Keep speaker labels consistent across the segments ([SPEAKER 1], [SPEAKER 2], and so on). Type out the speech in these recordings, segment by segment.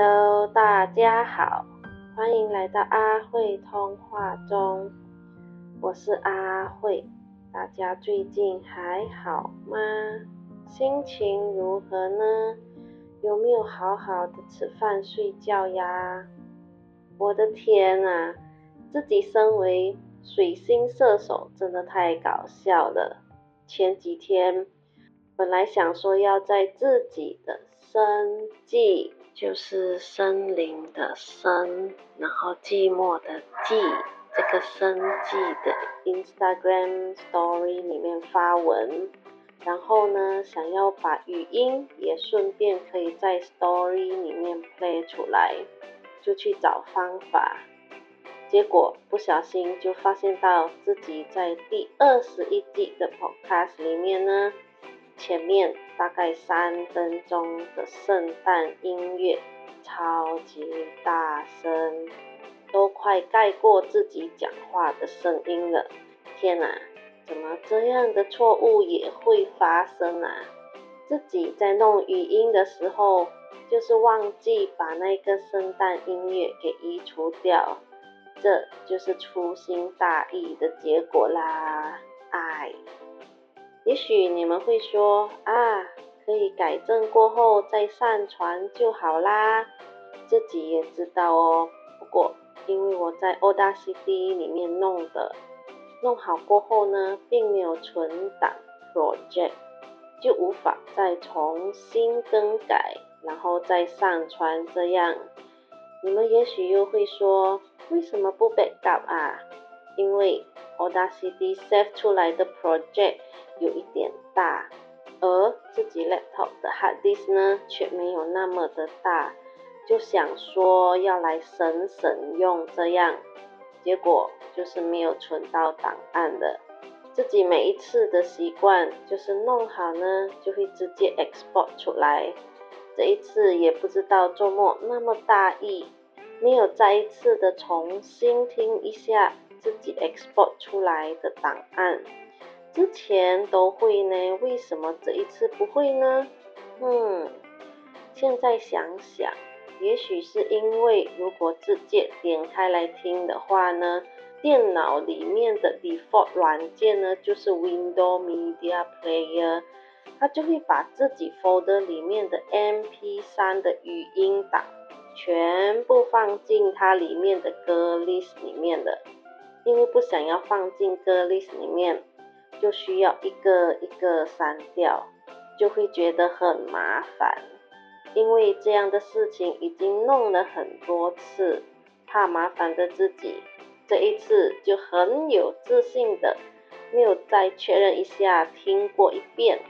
[SPEAKER 1] Hello，大家好，欢迎来到阿慧通话中，我是阿慧，大家最近还好吗？心情如何呢？有没有好好的吃饭睡觉呀？我的天啊，自己身为水星射手，真的太搞笑了。前几天本来想说要在自己的生计。就是森林的森，然后寂寞的寂，这个生寂的 Instagram Story 里面发文，然后呢，想要把语音也顺便可以在 Story 里面 play 出来，就去找方法，结果不小心就发现到自己在第二十一季的 Podcast 里面呢。前面大概三分钟的圣诞音乐，超级大声，都快盖过自己讲话的声音了。天哪，怎么这样的错误也会发生啊？自己在弄语音的时候，就是忘记把那个圣诞音乐给移除掉，这就是粗心大意的结果啦！哎。也许你们会说啊，可以改正过后再上传就好啦。自己也知道哦。不过因为我在 Audacity 里面弄的，弄好过后呢，并没有存档 project，就无法再重新更改，然后再上传。这样，你们也许又会说，为什么不 backup 啊？因为 Audacity save 出来的 project。有一点大，而自己 laptop 的 hard disk 呢却没有那么的大，就想说要来省省用这样，结果就是没有存到档案的。自己每一次的习惯就是弄好呢就会直接 export 出来，这一次也不知道周末那么大意，没有再一次的重新听一下自己 export 出来的档案。之前都会呢，为什么这一次不会呢？嗯，现在想想，也许是因为如果直接点开来听的话呢，电脑里面的 default 软件呢就是 Windows Media Player，它就会把自己 folder 里面的 MP3 的语音档全部放进它里面的歌 list 里面的，因为不想要放进歌 list 里面。就需要一个一个删掉，就会觉得很麻烦。因为这样的事情已经弄了很多次，怕麻烦的自己，这一次就很有自信的，没有再确认一下，听过一遍，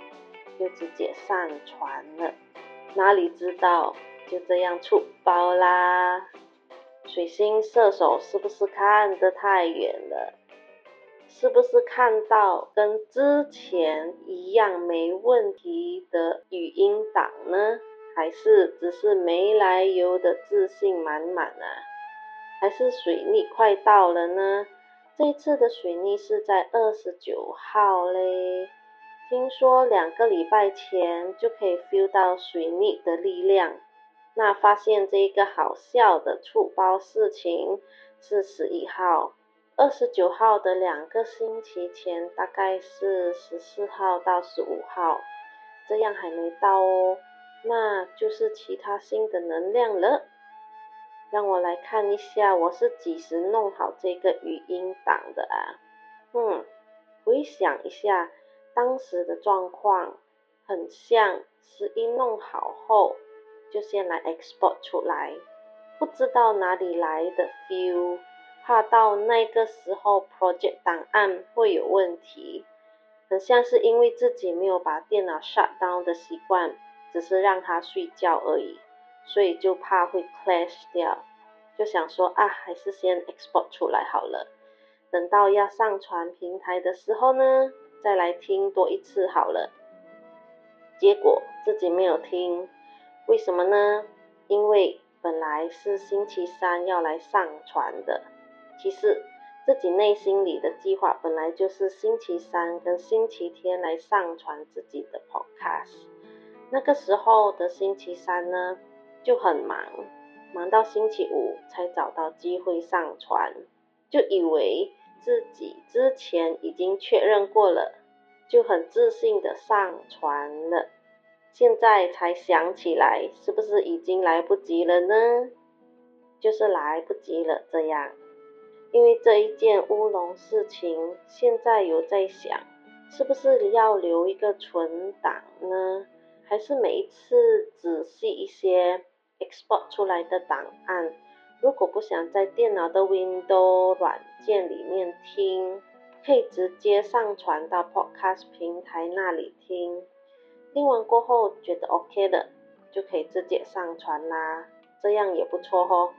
[SPEAKER 1] 就直接上传了。哪里知道就这样出包啦！水星射手是不是看得太远了？是不是看到跟之前一样没问题的语音档呢？还是只是没来由的自信满满啊？还是水逆快到了呢？这次的水逆是在二十九号嘞，听说两个礼拜前就可以 feel 到水逆的力量。那发现这一个好笑的触包事情是十一号。二十九号的两个星期前，大概是十四号到十五号，这样还没到哦，那就是其他星的能量了。让我来看一下，我是几时弄好这个语音档的啊？嗯，回想一下当时的状况，很像是一弄好后就先来 export 出来，不知道哪里来的 feel。怕到那个时候，project 档案会有问题，很像是因为自己没有把电脑 shut down 的习惯，只是让它睡觉而已，所以就怕会 clash 掉，就想说啊，还是先 export 出来好了，等到要上传平台的时候呢，再来听多一次好了。结果自己没有听，为什么呢？因为本来是星期三要来上传的。其实自己内心里的计划本来就是星期三跟星期天来上传自己的 podcast。那个时候的星期三呢就很忙，忙到星期五才找到机会上传，就以为自己之前已经确认过了，就很自信的上传了。现在才想起来，是不是已经来不及了呢？就是来不及了，这样。因为这一件乌龙事情，现在有在想，是不是要留一个存档呢？还是每一次仔细一些 export 出来的档案，如果不想在电脑的 Windows 软件里面听，可以直接上传到 Podcast 平台那里听。听完过后觉得 OK 的，就可以直接上传啦，这样也不错哦。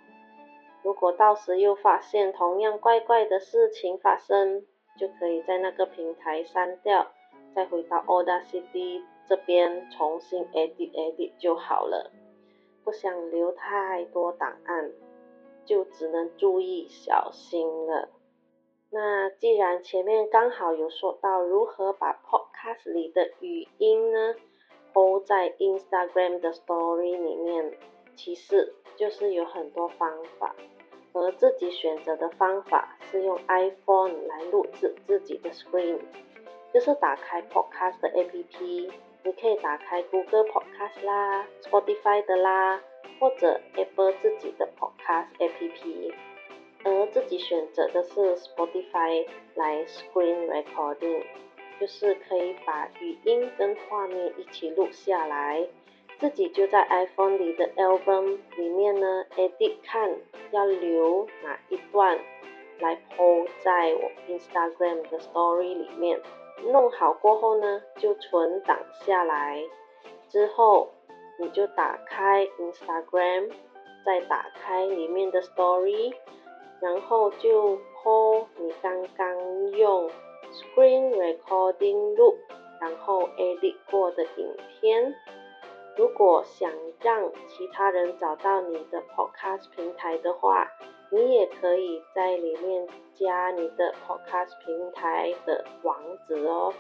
[SPEAKER 1] 如果到时又发现同样怪怪的事情发生，就可以在那个平台删掉，再回到 Audacity 这边重新 edit edit 就好了。不想留太多档案，就只能注意小心了。那既然前面刚好有说到如何把 Podcast 里的语音呢播在 Instagram 的 Story 里面，其实就是有很多方法，而自己选择的方法是用 iPhone 来录制自己的 Screen，就是打开 Podcast 的 APP，你可以打开 Google Podcast 啦、Spotify 的啦，或者 Apple 自己的 Podcast APP。而自己选择的是 Spotify 来 Screen Recording，就是可以把语音跟画面一起录下来，自己就在 iPhone 里的 Album 里面呢 Edit 看要留哪一段来 po 在我 Instagram 的 Story 里面，弄好过后呢就存档下来，之后你就打开 Instagram，再打开里面的 Story。然后就 po 你刚刚用 screen recording 录，然后 edit 过的影片。如果想让其他人找到你的 podcast 平台的话，你也可以在里面加你的 podcast 平台的网址哦。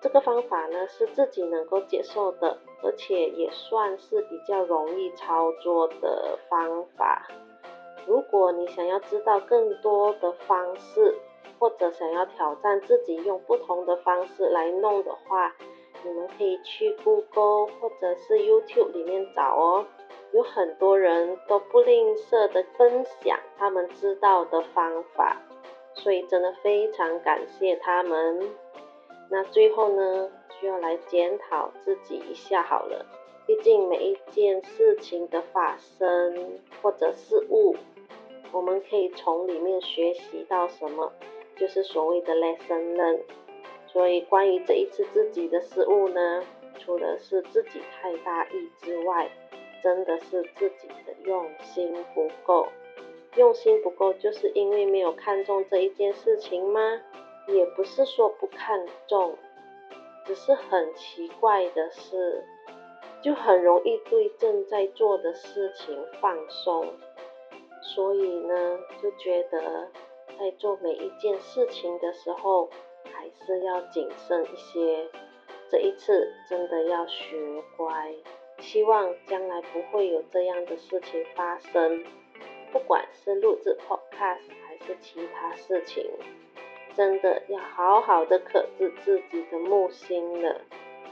[SPEAKER 1] 这个方法呢是自己能够接受的，而且也算是比较容易操作的方法。如果你想要知道更多的方式，或者想要挑战自己用不同的方式来弄的话，你们可以去 Google 或者是 YouTube 里面找哦。有很多人都不吝啬的分享他们知道的方法，所以真的非常感谢他们。那最后呢，需要来检讨自己一下好了。毕竟每一件事情的发生或者事物。我们可以从里面学习到什么，就是所谓的 lesson learn。所以关于这一次自己的失误呢，除了是自己太大意之外，真的是自己的用心不够。用心不够，就是因为没有看中这一件事情吗？也不是说不看重，只是很奇怪的是，就很容易对正在做的事情放松。所以呢，就觉得在做每一件事情的时候，还是要谨慎一些。这一次真的要学乖，希望将来不会有这样的事情发生。不管是录制 Podcast 还是其他事情，真的要好好的克制自己的木星了。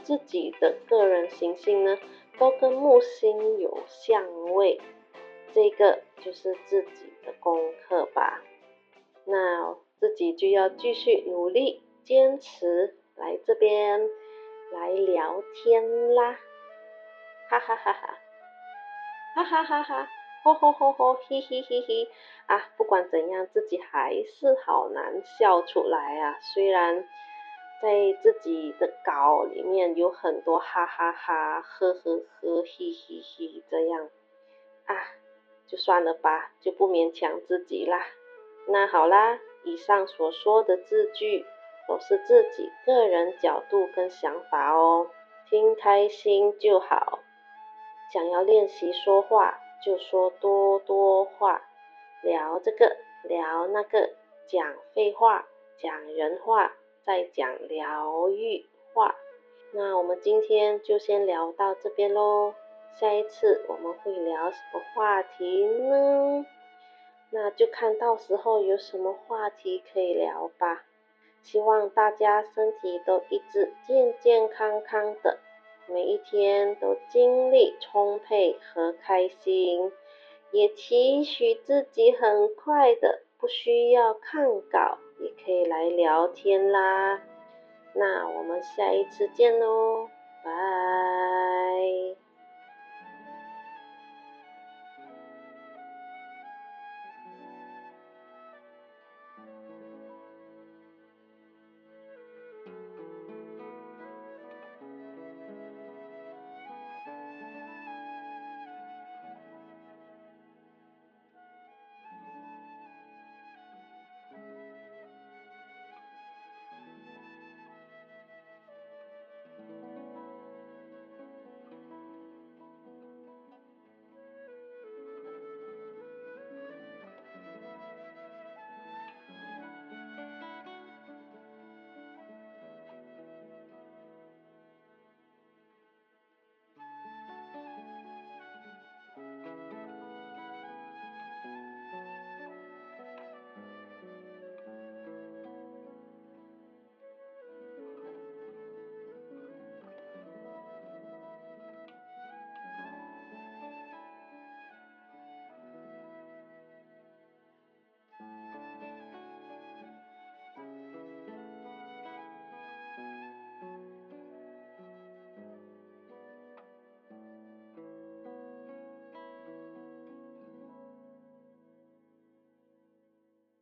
[SPEAKER 1] 自己的个人行星呢，都跟木星有相位。这个就是自己的功课吧，那自己就要继续努力坚持来这边来聊天啦，哈哈哈哈，哈哈哈哈，吼吼吼吼，嘿嘿嘿嘿，啊，不管怎样，自己还是好难笑出来啊。虽然在自己的稿里面有很多哈哈哈，呵呵呵，嘿嘿嘿这样啊。就算了吧，就不勉强自己啦。那好啦，以上所说的字句都是自己个人角度跟想法哦，听开心就好。想要练习说话，就说多多话，聊这个聊那个，讲废话，讲人话，再讲疗愈话。那我们今天就先聊到这边喽。下一次我们会聊什么话题呢？那就看到时候有什么话题可以聊吧。希望大家身体都一直健健康康的，每一天都精力充沛和开心。也期许自己很快的不需要看稿，也可以来聊天啦。那我们下一次见喽，拜。